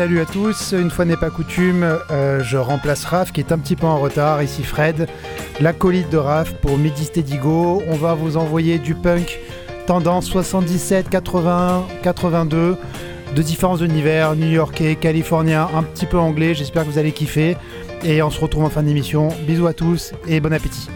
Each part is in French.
Salut à tous, une fois n'est pas coutume, euh, je remplace Raph qui est un petit peu en retard, ici Fred, l'acolyte de Raph pour Midi Go. On va vous envoyer du punk tendance 77, 81, 82, de différents univers, new-yorkais, californien, un petit peu anglais, j'espère que vous allez kiffer. Et on se retrouve en fin d'émission. Bisous à tous et bon appétit.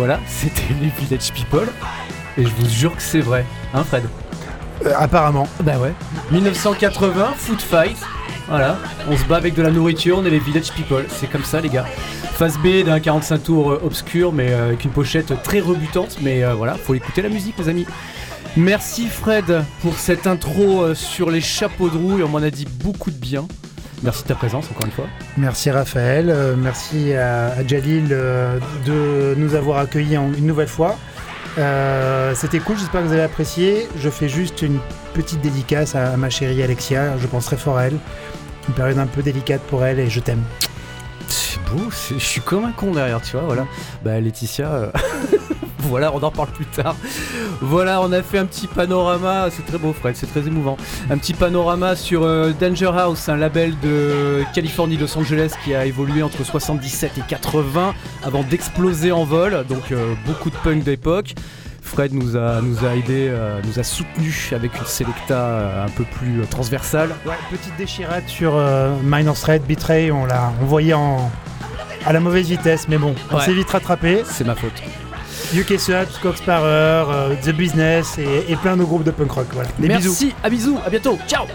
Voilà, c'était les Village People. Et je vous jure que c'est vrai. Hein, Fred? Euh, apparemment. Bah ouais. 1980, Food Fight. Voilà, on se bat avec de la nourriture, on est les Village People. C'est comme ça, les gars. Phase B d'un 45 tours euh, obscur, mais euh, avec une pochette très rebutante. Mais euh, voilà, faut écouter la musique, les amis. Merci Fred pour cette intro sur les chapeaux de roue et on m'en a dit beaucoup de bien. Merci de ta présence encore une fois. Merci Raphaël, euh, merci à, à Jalil euh, de nous avoir accueillis en- une nouvelle fois. Euh, C'était cool, j'espère que vous avez apprécié. Je fais juste une petite dédicace à, à ma chérie Alexia, je penserai fort à elle. Une période un peu délicate pour elle et je t'aime. C'est beau, je suis comme un con derrière, tu vois, voilà. Bah Laetitia, voilà, on en parle plus tard. Voilà, on a fait un petit panorama, c'est très beau Fred, c'est très émouvant. Un petit panorama sur euh, Danger House, un label de Californie, Los Angeles qui a évolué entre 77 et 80 avant d'exploser en vol, donc euh, beaucoup de punk d'époque. Fred nous a, nous a aidé, euh, nous a soutenu avec une selecta euh, un peu plus euh, transversale. Ouais, petite déchirade sur Minor Threat, Betray, on l'a envoyé en, à la mauvaise vitesse, mais bon, on Ouais. s'est vite rattrapé. C'est ma faute. UK Subs, Coxparer, euh, The Business et, et plein de groupes de punk rock. Voilà. Des Merci, bisous. à bisous, à bientôt, ciao